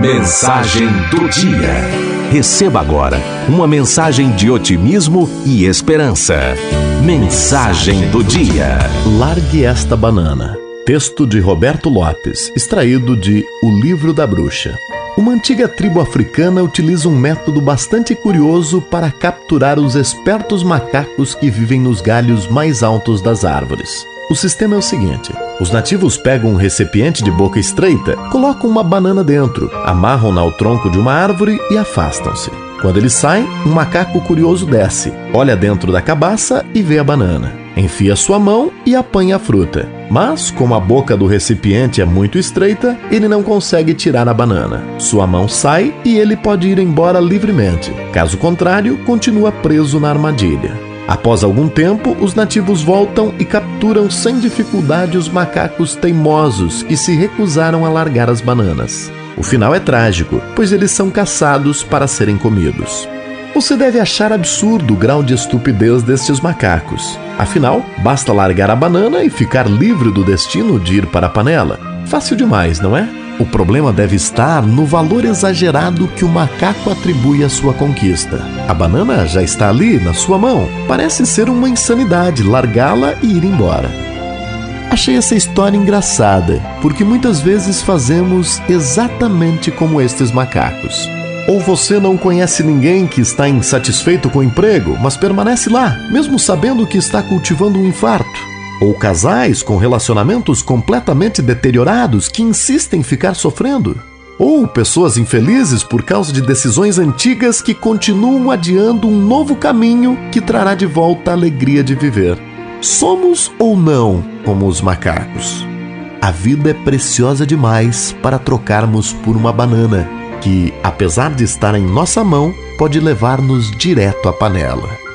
Mensagem do dia. Receba agora uma mensagem de otimismo e esperança. Mensagem do dia. Largue esta banana. Texto de Roberto Lopes, extraído de O Livro da Bruxa. Uma antiga tribo africana utiliza um método bastante curioso para capturar os espertos macacos que vivem nos galhos mais altos das árvores. O sistema é o seguinte: os nativos pegam um recipiente de boca estreita, colocam uma banana dentro, amarram-na ao tronco de uma árvore e afastam-se. Quando eles saem, um macaco curioso desce, olha dentro da cabaça e vê a banana. Enfia sua mão e apanha a fruta. Mas, como a boca do recipiente é muito estreita, ele não consegue tirar a banana. Sua mão sai e ele pode ir embora livremente. Caso contrário, continua preso na armadilha. Após algum tempo, os nativos voltam e capturam sem dificuldade os macacos teimosos que se recusaram a largar as bananas. O final é trágico, pois eles são caçados para serem comidos. Você deve achar absurdo o grau de estupidez destes macacos. Afinal, basta largar a banana e ficar livre do destino de ir para a panela. Fácil demais, não é? O problema deve estar no valor exagerado que o macaco atribui à sua conquista. A banana já está ali, na sua mão. Parece ser uma insanidade largá-la e ir embora. Achei essa história engraçada, porque muitas vezes fazemos exatamente como estes macacos. Ou você não conhece ninguém que está insatisfeito com o emprego, mas permanece lá, mesmo sabendo que está cultivando um infarto ou casais com relacionamentos completamente deteriorados que insistem em ficar sofrendo, ou pessoas infelizes por causa de decisões antigas que continuam adiando um novo caminho que trará de volta a alegria de viver. Somos ou não como os macacos? A vida é preciosa demais para trocarmos por uma banana, que, apesar de estar em nossa mão, pode levar-nos direto à panela.